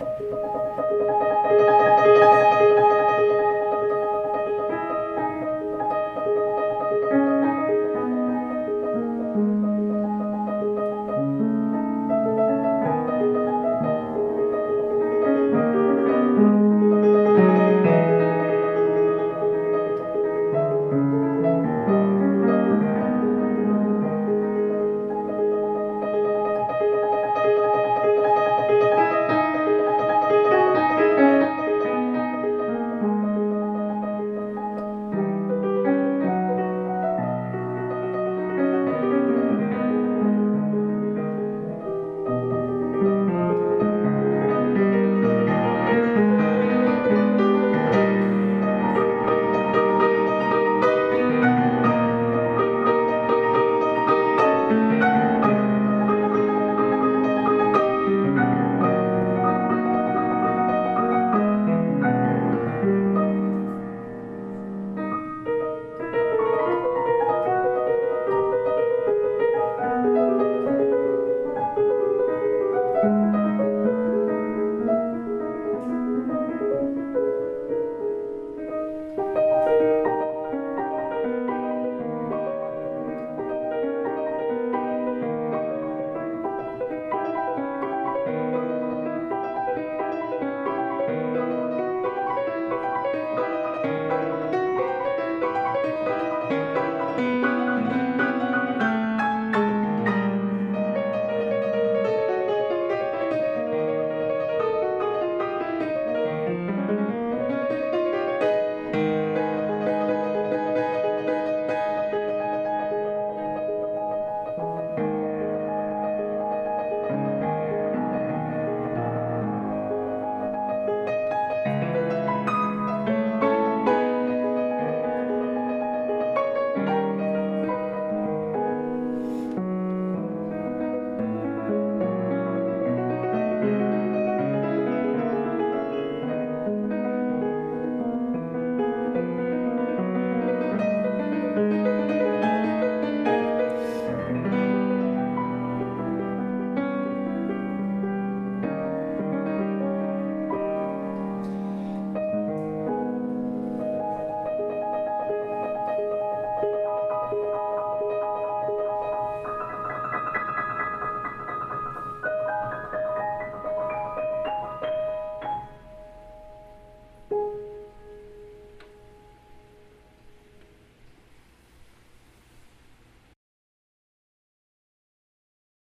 Música